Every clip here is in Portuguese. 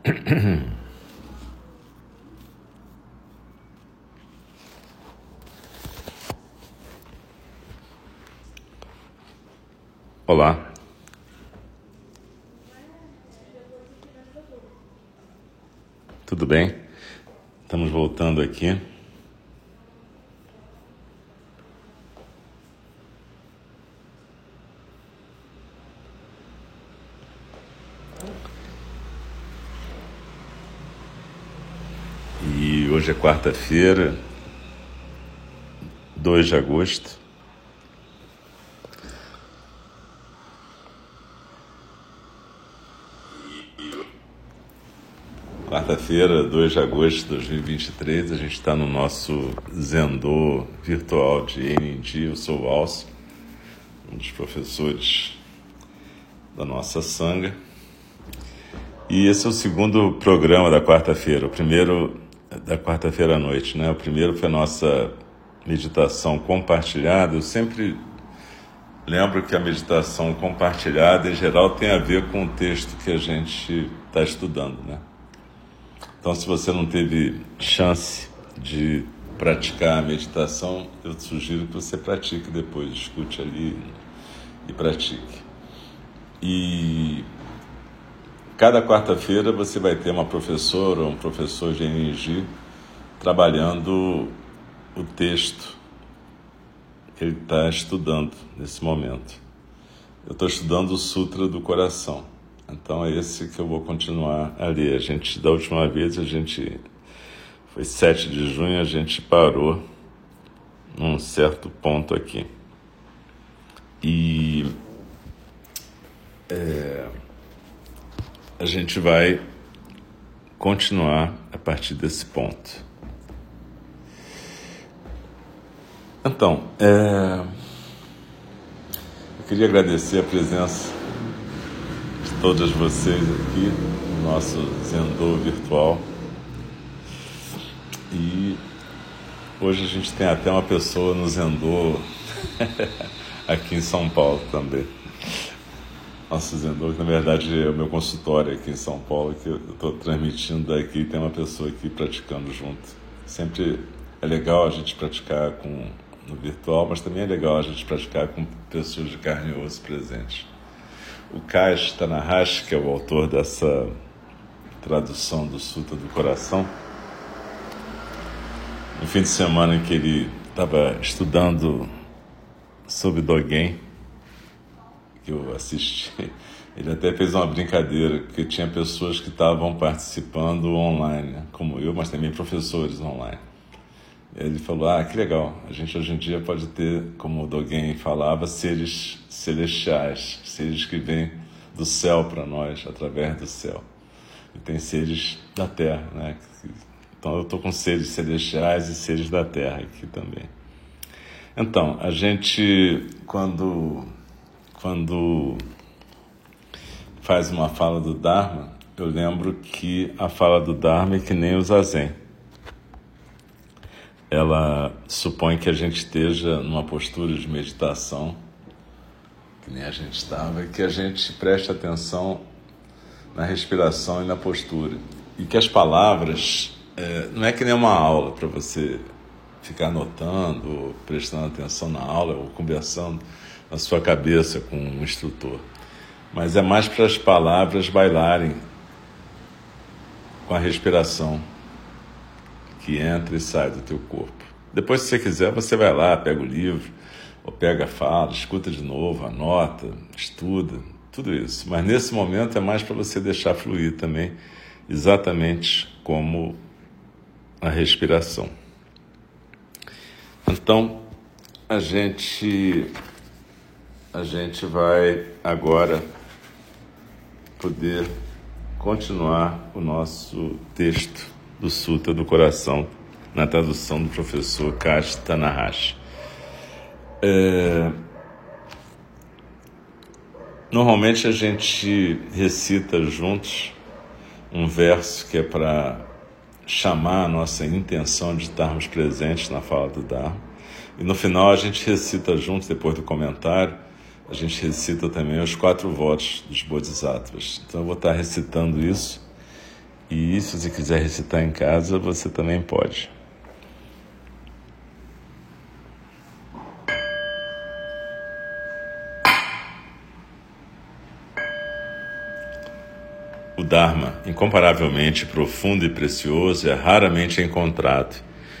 Olá. Tudo bem? Estamos voltando aqui. E hoje é quarta-feira, 2 de agosto. Quarta-feira, 2 de agosto de 2023, a gente está no nosso Zendô virtual de NND. Eu sou o Alcio, um dos professores da nossa sanga. E esse é o segundo programa da quarta-feira, o primeiro da quarta-feira à noite, né? O primeiro foi a nossa meditação compartilhada. Eu sempre lembro que a meditação compartilhada, em geral, tem a ver com o texto que a gente está estudando, né? Então, se você não teve chance de praticar a meditação, eu te sugiro que você pratique depois, escute ali e pratique. E cada quarta-feira você vai ter uma professora ou um professor de energia trabalhando o texto que ele está estudando nesse momento. Eu estou estudando o Sutra do Coração. Então é esse que eu vou continuar a ler. A gente, da última vez, a gente. Foi 7 de junho, a gente parou num certo ponto aqui. E. É, a gente vai continuar a partir desse ponto. Então, é, eu queria agradecer a presença todas vocês aqui no nosso Zendô virtual. E hoje a gente tem até uma pessoa no Zendô aqui em São Paulo também. Nosso Zendô, que na verdade é o meu consultório aqui em São Paulo, que eu estou transmitindo daqui tem uma pessoa aqui praticando junto. Sempre é legal a gente praticar com, no virtual, mas também é legal a gente praticar com pessoas de carne e osso presentes. O Kaj Tanahashi, que é o autor dessa tradução do Sutra do Coração, no fim de semana em que ele estava estudando sobre Dogen, que eu assisti, ele até fez uma brincadeira, que tinha pessoas que estavam participando online, como eu, mas também professores online. Ele falou: Ah, que legal, a gente hoje em dia pode ter, como Dogen falava, seres celestiais, seres que vêm do céu para nós, através do céu. E tem seres da terra, né? Então eu estou com seres celestiais e seres da terra aqui também. Então, a gente, quando, quando faz uma fala do Dharma, eu lembro que a fala do Dharma é que nem o Zazen ela supõe que a gente esteja numa postura de meditação, que nem a gente estava, e que a gente preste atenção na respiração e na postura. E que as palavras, é, não é que nem uma aula para você ficar anotando, prestando atenção na aula, ou conversando na sua cabeça com um instrutor, mas é mais para as palavras bailarem com a respiração que entra e sai do teu corpo. Depois, se você quiser, você vai lá, pega o livro, ou pega a fala, escuta de novo, anota, estuda, tudo isso. Mas nesse momento é mais para você deixar fluir também, exatamente como a respiração. Então, a gente a gente vai agora poder continuar o nosso texto do Sutra do Coração, na tradução do professor Kashi Tanahashi. É... Normalmente a gente recita juntos um verso que é para chamar a nossa intenção de estarmos presentes na fala do Dharma. E no final a gente recita juntos, depois do comentário, a gente recita também os quatro votos dos Bodhisattvas. Então eu vou estar recitando isso E se você quiser recitar em casa, você também pode. O Dharma, incomparavelmente profundo e precioso, é raramente encontrado,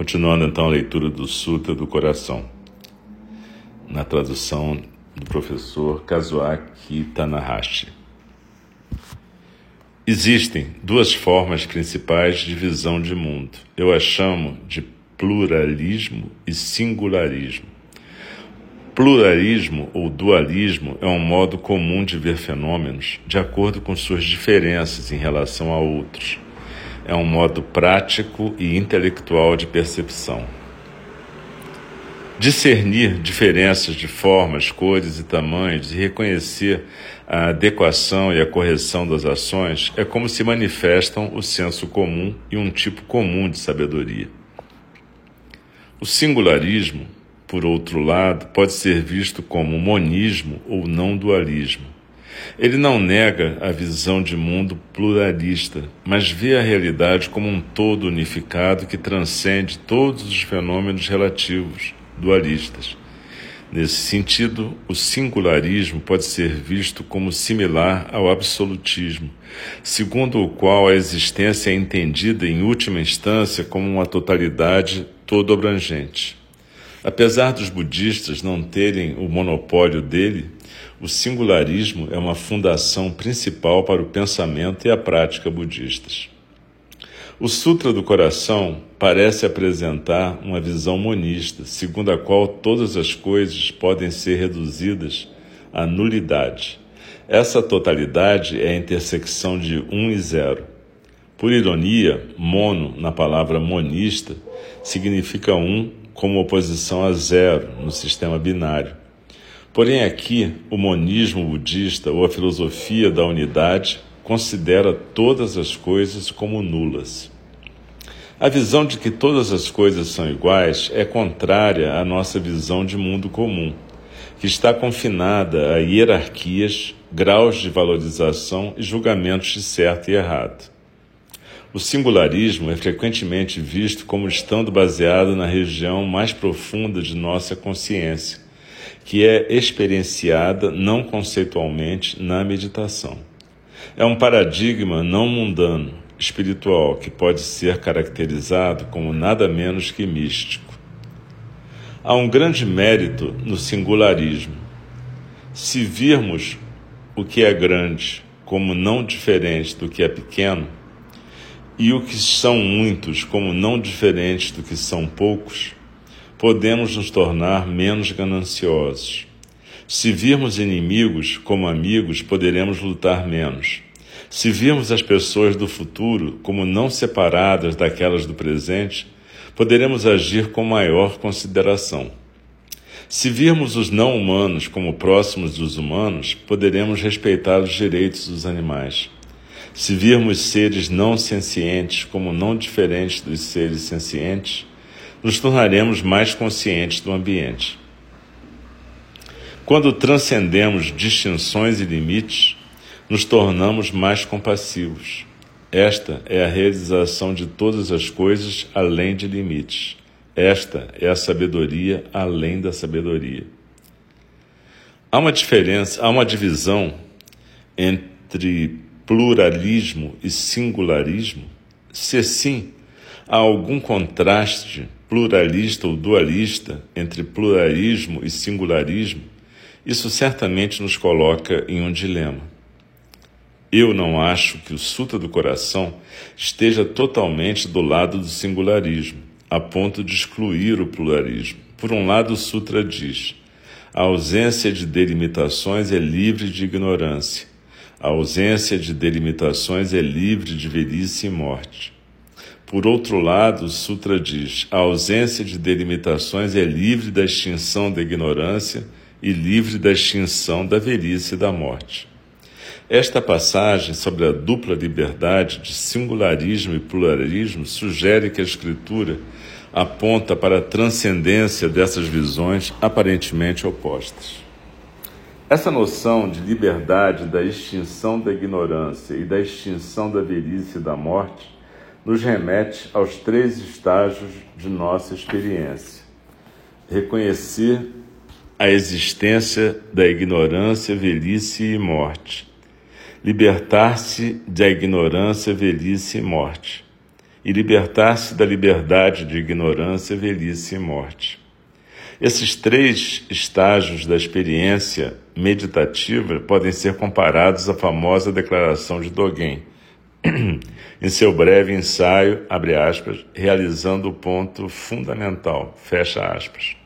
Continuando então a leitura do Sutra do Coração, na tradução do professor Kazuaki Tanahashi. Existem duas formas principais de visão de mundo. Eu as chamo de pluralismo e singularismo. Pluralismo ou dualismo é um modo comum de ver fenômenos de acordo com suas diferenças em relação a outros. É um modo prático e intelectual de percepção. Discernir diferenças de formas, cores e tamanhos e reconhecer a adequação e a correção das ações é como se manifestam o senso comum e um tipo comum de sabedoria. O singularismo por outro lado, pode ser visto como monismo ou não dualismo. Ele não nega a visão de mundo pluralista, mas vê a realidade como um todo unificado que transcende todos os fenômenos relativos, dualistas. Nesse sentido, o singularismo pode ser visto como similar ao absolutismo, segundo o qual a existência é entendida em última instância como uma totalidade todo abrangente. Apesar dos budistas não terem o monopólio dele, o singularismo é uma fundação principal para o pensamento e a prática budistas. O Sutra do Coração parece apresentar uma visão monista, segundo a qual todas as coisas podem ser reduzidas à nulidade. Essa totalidade é a intersecção de um e zero. Por ironia, mono, na palavra monista, significa um como oposição a zero no sistema binário. Porém, aqui, o monismo budista ou a filosofia da unidade considera todas as coisas como nulas. A visão de que todas as coisas são iguais é contrária à nossa visão de mundo comum, que está confinada a hierarquias, graus de valorização e julgamentos de certo e errado. O singularismo é frequentemente visto como estando baseado na região mais profunda de nossa consciência, que é experienciada não conceitualmente na meditação. É um paradigma não mundano, espiritual, que pode ser caracterizado como nada menos que místico. Há um grande mérito no singularismo. Se virmos o que é grande como não diferente do que é pequeno, e o que são muitos como não diferentes do que são poucos, podemos nos tornar menos gananciosos. Se virmos inimigos como amigos, poderemos lutar menos. Se virmos as pessoas do futuro como não separadas daquelas do presente, poderemos agir com maior consideração. Se virmos os não humanos como próximos dos humanos, poderemos respeitar os direitos dos animais. Se virmos seres não sencientes como não diferentes dos seres sencientes, nos tornaremos mais conscientes do ambiente. Quando transcendemos distinções e limites, nos tornamos mais compassivos. Esta é a realização de todas as coisas além de limites. Esta é a sabedoria além da sabedoria. Há uma diferença, há uma divisão entre pluralismo e singularismo? Se sim, Há algum contraste pluralista ou dualista entre pluralismo e singularismo? Isso certamente nos coloca em um dilema. Eu não acho que o Sutra do Coração esteja totalmente do lado do singularismo, a ponto de excluir o pluralismo. Por um lado, o Sutra diz: a ausência de delimitações é livre de ignorância, a ausência de delimitações é livre de velhice e morte. Por outro lado, o Sutra diz: a ausência de delimitações é livre da extinção da ignorância e livre da extinção da velhice e da morte. Esta passagem sobre a dupla liberdade de singularismo e pluralismo sugere que a Escritura aponta para a transcendência dessas visões aparentemente opostas. Essa noção de liberdade da extinção da ignorância e da extinção da velhice e da morte nos remete aos três estágios de nossa experiência: reconhecer a existência da ignorância, velhice e morte. Libertar-se da ignorância, velhice e morte, e libertar-se da liberdade de ignorância, velhice e morte. Esses três estágios da experiência meditativa podem ser comparados à famosa declaração de Dogen, em seu breve ensaio, abre aspas, realizando o ponto fundamental, fecha aspas.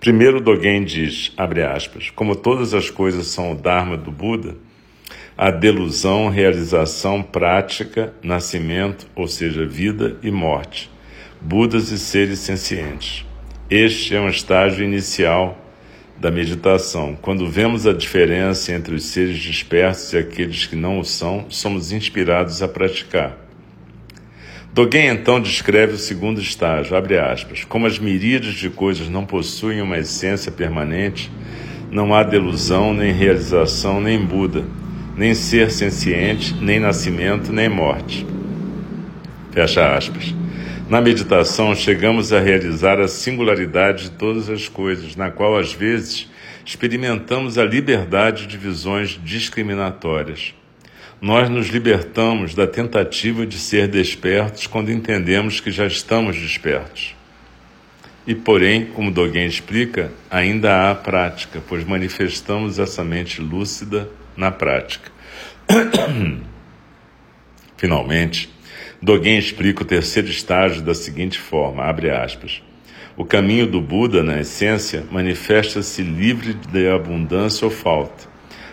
Primeiro Dogen diz, abre aspas, como todas as coisas são o Dharma do Buda, a delusão, realização, prática, nascimento, ou seja, vida e morte, Budas e seres sencientes. Este é um estágio inicial da meditação. Quando vemos a diferença entre os seres dispersos e aqueles que não o são, somos inspirados a praticar. Dogen então descreve o segundo estágio, abre aspas, como as miríades de coisas não possuem uma essência permanente, não há delusão, nem realização, nem Buda nem ser senciente, nem nascimento, nem morte. Fecha aspas. Na meditação, chegamos a realizar a singularidade de todas as coisas, na qual, às vezes, experimentamos a liberdade de visões discriminatórias. Nós nos libertamos da tentativa de ser despertos quando entendemos que já estamos despertos. E, porém, como Dogen explica, ainda há prática, pois manifestamos essa mente lúcida na prática. Finalmente, Dogen explica o terceiro estágio da seguinte forma, abre aspas, o caminho do Buda, na essência, manifesta-se livre de abundância ou falta.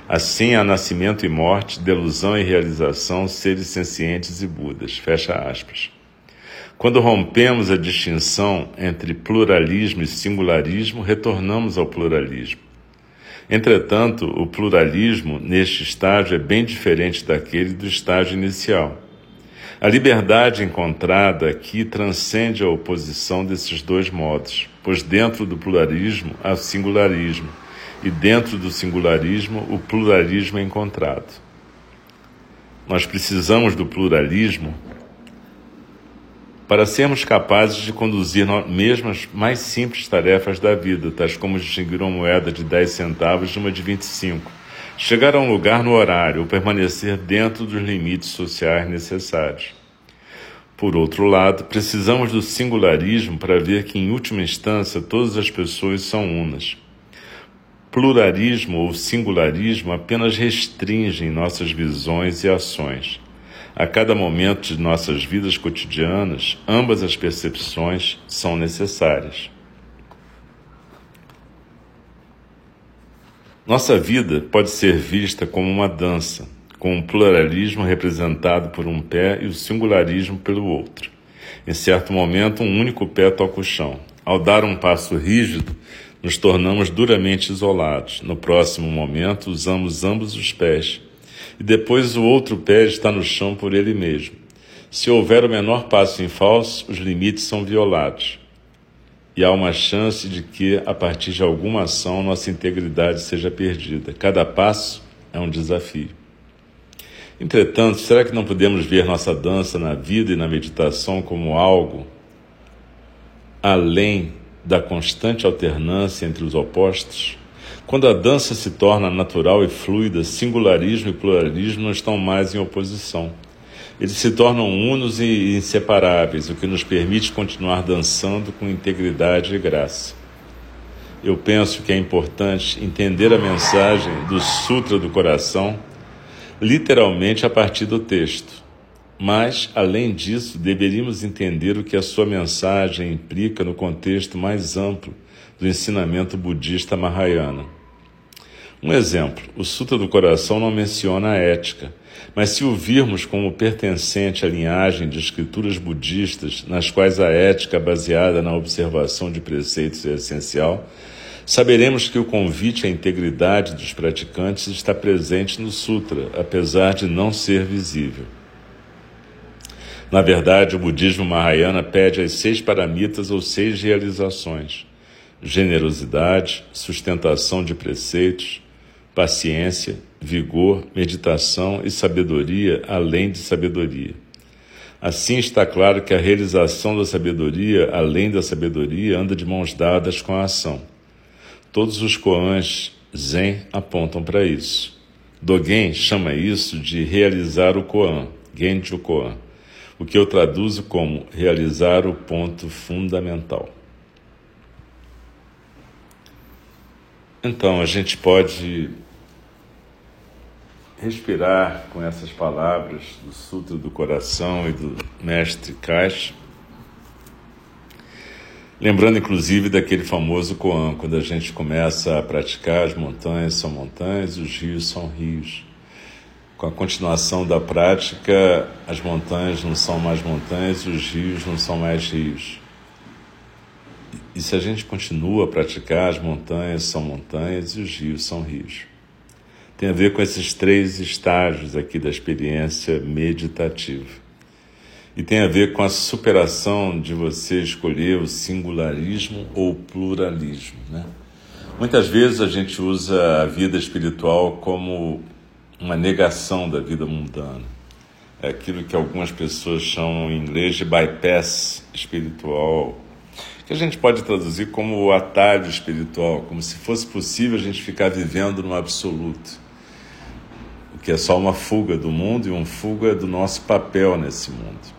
Assim há nascimento e morte, delusão e realização, seres sencientes e Budas. Fecha aspas. Quando rompemos a distinção entre pluralismo e singularismo, retornamos ao pluralismo. Entretanto, o pluralismo neste estágio é bem diferente daquele do estágio inicial. A liberdade encontrada aqui transcende a oposição desses dois modos, pois dentro do pluralismo há singularismo, e dentro do singularismo o pluralismo é encontrado. Nós precisamos do pluralismo para sermos capazes de conduzir mesmo as mais simples tarefas da vida, tais como distinguir uma moeda de 10 centavos de uma de 25, chegar a um lugar no horário ou permanecer dentro dos limites sociais necessários. Por outro lado, precisamos do singularismo para ver que, em última instância, todas as pessoas são unas. Pluralismo ou singularismo apenas restringem nossas visões e ações. A cada momento de nossas vidas cotidianas, ambas as percepções são necessárias. Nossa vida pode ser vista como uma dança, com o pluralismo representado por um pé e o singularismo pelo outro. Em certo momento, um único pé toca o chão. Ao dar um passo rígido, nos tornamos duramente isolados. No próximo momento, usamos ambos os pés e depois o outro pé está no chão por ele mesmo. Se houver o menor passo em falso, os limites são violados. E há uma chance de que, a partir de alguma ação, nossa integridade seja perdida. Cada passo é um desafio. Entretanto, será que não podemos ver nossa dança na vida e na meditação como algo além da constante alternância entre os opostos? Quando a dança se torna natural e fluida, singularismo e pluralismo não estão mais em oposição. Eles se tornam unos e inseparáveis, o que nos permite continuar dançando com integridade e graça. Eu penso que é importante entender a mensagem do Sutra do Coração literalmente a partir do texto. Mas, além disso, deveríamos entender o que a sua mensagem implica no contexto mais amplo do ensinamento budista Mahayana. Um exemplo: o Sutra do Coração não menciona a ética, mas se o virmos como pertencente à linhagem de escrituras budistas, nas quais a ética baseada na observação de preceitos é essencial, saberemos que o convite à integridade dos praticantes está presente no Sutra, apesar de não ser visível. Na verdade, o budismo Mahayana pede as seis paramitas ou seis realizações: generosidade, sustentação de preceitos, paciência, vigor, meditação e sabedoria, além de sabedoria. Assim está claro que a realização da sabedoria, além da sabedoria, anda de mãos dadas com a ação. Todos os koans Zen apontam para isso. Dogen chama isso de realizar o koan, Genjo koan o que eu traduzo como realizar o ponto fundamental. Então, a gente pode respirar com essas palavras do Sutra do Coração e do Mestre Caixa, lembrando inclusive daquele famoso Koan, quando a gente começa a praticar as montanhas são montanhas, os rios são rios com a continuação da prática, as montanhas não são mais montanhas, os rios não são mais rios. E se a gente continua a praticar, as montanhas são montanhas e os rios são rios. Tem a ver com esses três estágios aqui da experiência meditativa. E tem a ver com a superação de você escolher o singularismo ou pluralismo. Né? Muitas vezes a gente usa a vida espiritual como uma negação da vida mundana. É aquilo que algumas pessoas chamam em inglês de bypass espiritual, que a gente pode traduzir como o atalho espiritual, como se fosse possível a gente ficar vivendo no absoluto, o que é só uma fuga do mundo e uma fuga do nosso papel nesse mundo.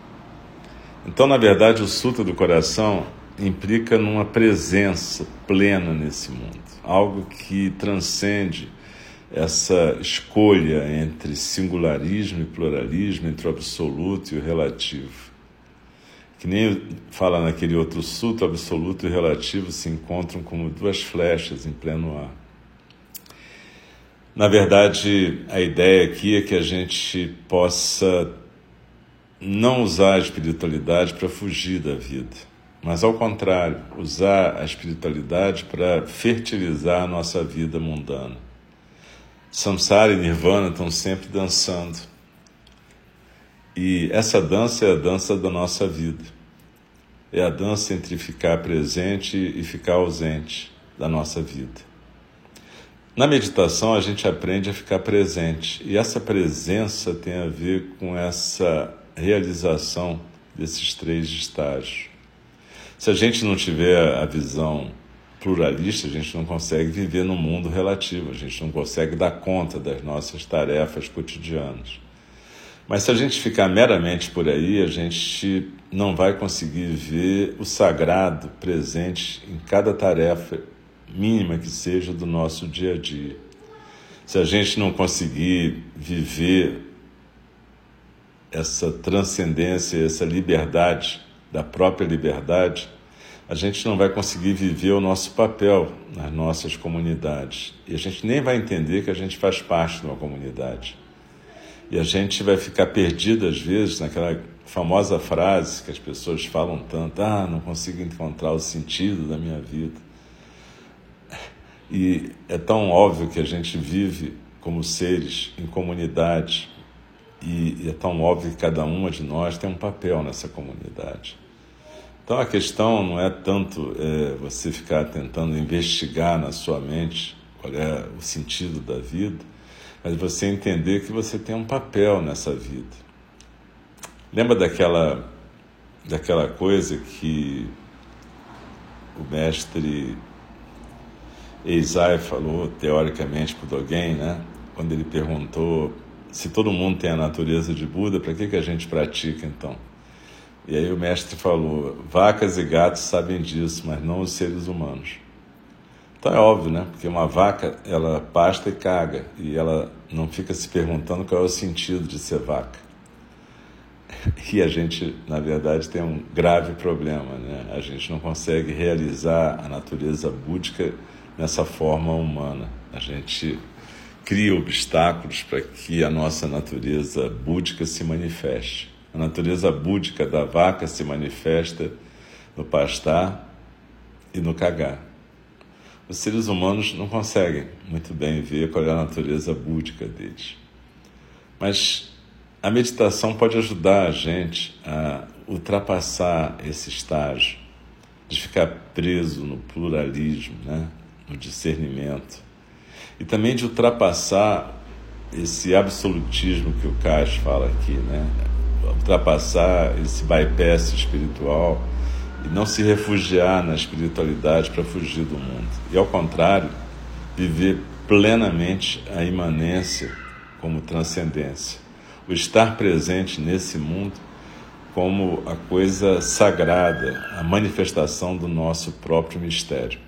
Então, na verdade, o Sutra do Coração implica numa presença plena nesse mundo, algo que transcende essa escolha entre singularismo e pluralismo, entre o absoluto e o relativo. Que nem fala naquele outro suto, absoluto e relativo se encontram como duas flechas em pleno ar. Na verdade, a ideia aqui é que a gente possa não usar a espiritualidade para fugir da vida, mas ao contrário, usar a espiritualidade para fertilizar a nossa vida mundana. Samsara e Nirvana estão sempre dançando. E essa dança é a dança da nossa vida. É a dança entre ficar presente e ficar ausente da nossa vida. Na meditação, a gente aprende a ficar presente, e essa presença tem a ver com essa realização desses três estágios. Se a gente não tiver a visão pluralista, a gente não consegue viver no mundo relativo, a gente não consegue dar conta das nossas tarefas cotidianas. Mas se a gente ficar meramente por aí, a gente não vai conseguir ver o sagrado presente em cada tarefa mínima que seja do nosso dia a dia. Se a gente não conseguir viver essa transcendência, essa liberdade da própria liberdade, a gente não vai conseguir viver o nosso papel nas nossas comunidades. E a gente nem vai entender que a gente faz parte de uma comunidade. E a gente vai ficar perdido, às vezes, naquela famosa frase que as pessoas falam tanto: ah, não consigo encontrar o sentido da minha vida. E é tão óbvio que a gente vive como seres em comunidade, e é tão óbvio que cada uma de nós tem um papel nessa comunidade. Então a questão não é tanto é, você ficar tentando investigar na sua mente qual é o sentido da vida, mas você entender que você tem um papel nessa vida. Lembra daquela, daquela coisa que o mestre Eisai falou teoricamente para o Dogen, né? quando ele perguntou Se todo mundo tem a natureza de Buda, para que, que a gente pratica então? E aí o mestre falou: vacas e gatos sabem disso, mas não os seres humanos. Então é óbvio, né? Porque uma vaca, ela pasta e caga, e ela não fica se perguntando qual é o sentido de ser vaca. E a gente, na verdade, tem um grave problema, né? A gente não consegue realizar a natureza búdica nessa forma humana. A gente cria obstáculos para que a nossa natureza búdica se manifeste. A natureza búdica da vaca se manifesta no pastar e no cagar. Os seres humanos não conseguem muito bem ver qual é a natureza búdica deles. Mas a meditação pode ajudar a gente a ultrapassar esse estágio de ficar preso no pluralismo, né? no discernimento, e também de ultrapassar esse absolutismo que o Cais fala aqui, né? ultrapassar esse bypass espiritual e não se refugiar na espiritualidade para fugir do mundo. E ao contrário, viver plenamente a imanência como transcendência. O estar presente nesse mundo como a coisa sagrada, a manifestação do nosso próprio mistério.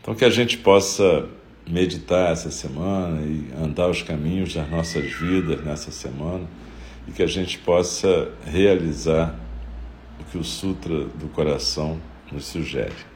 Então, que a gente possa meditar essa semana e andar os caminhos das nossas vidas nessa semana e que a gente possa realizar o que o Sutra do Coração nos sugere.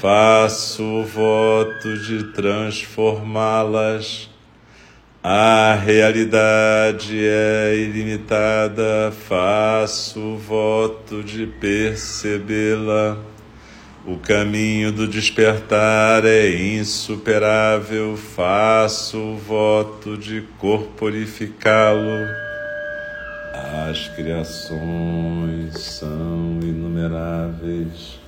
faço o voto de transformá-las. A realidade é ilimitada, faço o voto de percebê-la. O caminho do despertar é insuperável, faço o voto de corporificá-lo. As criações são inumeráveis,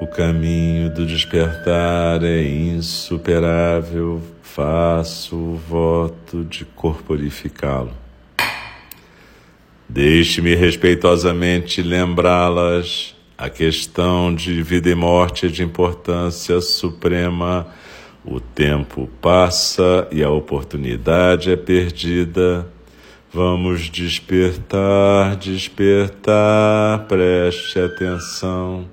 O caminho do despertar é insuperável, faço o voto de corporificá-lo. Deixe-me respeitosamente lembrá-las. A questão de vida e morte é de importância suprema. O tempo passa e a oportunidade é perdida. Vamos despertar, despertar, preste atenção,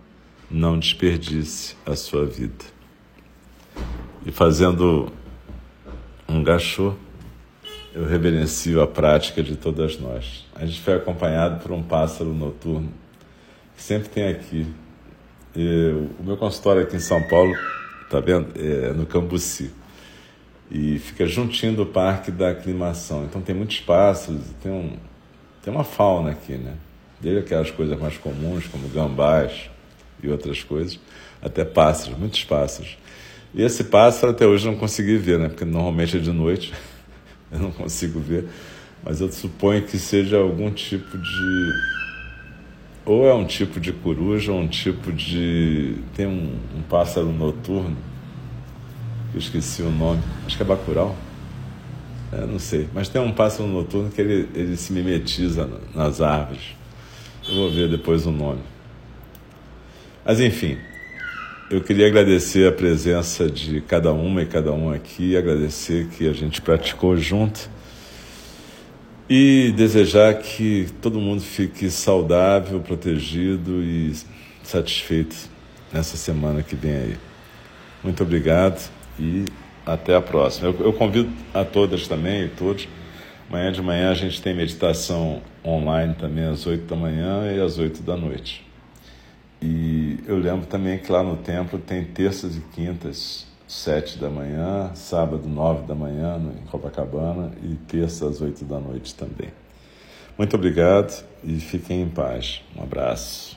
não desperdice a sua vida. E fazendo um gachô eu reverencio a prática de todas nós. A gente foi acompanhado por um pássaro noturno que sempre tem aqui. O meu consultório aqui em São Paulo, tá vendo? É no Cambuci. E fica juntinho do Parque da Aclimação. Então tem muitos pássaros, tem, um, tem uma fauna aqui, né? Desde aquelas coisas mais comuns, como gambás e outras coisas, até pássaros, muitos pássaros. E esse pássaro até hoje eu não consegui ver, né? Porque normalmente é de noite eu não consigo ver, mas eu suponho que seja algum tipo de. Ou é um tipo de coruja, ou um tipo de. Tem um, um pássaro noturno, eu esqueci o nome, acho que é bacural. Eu não sei, mas tem um pássaro noturno que ele, ele se mimetiza nas árvores. Eu vou ver depois o nome. Mas enfim, eu queria agradecer a presença de cada uma e cada um aqui, agradecer que a gente praticou junto e desejar que todo mundo fique saudável, protegido e satisfeito nessa semana que vem aí. Muito obrigado e até a próxima. Eu, eu convido a todas também e todos. Amanhã de manhã a gente tem meditação online também às 8 da manhã e às 8 da noite. E eu lembro também que lá no templo tem terças e quintas, 7 da manhã, sábado, 9 da manhã, em Copacabana, e terça às 8 da noite também. Muito obrigado e fiquem em paz. Um abraço.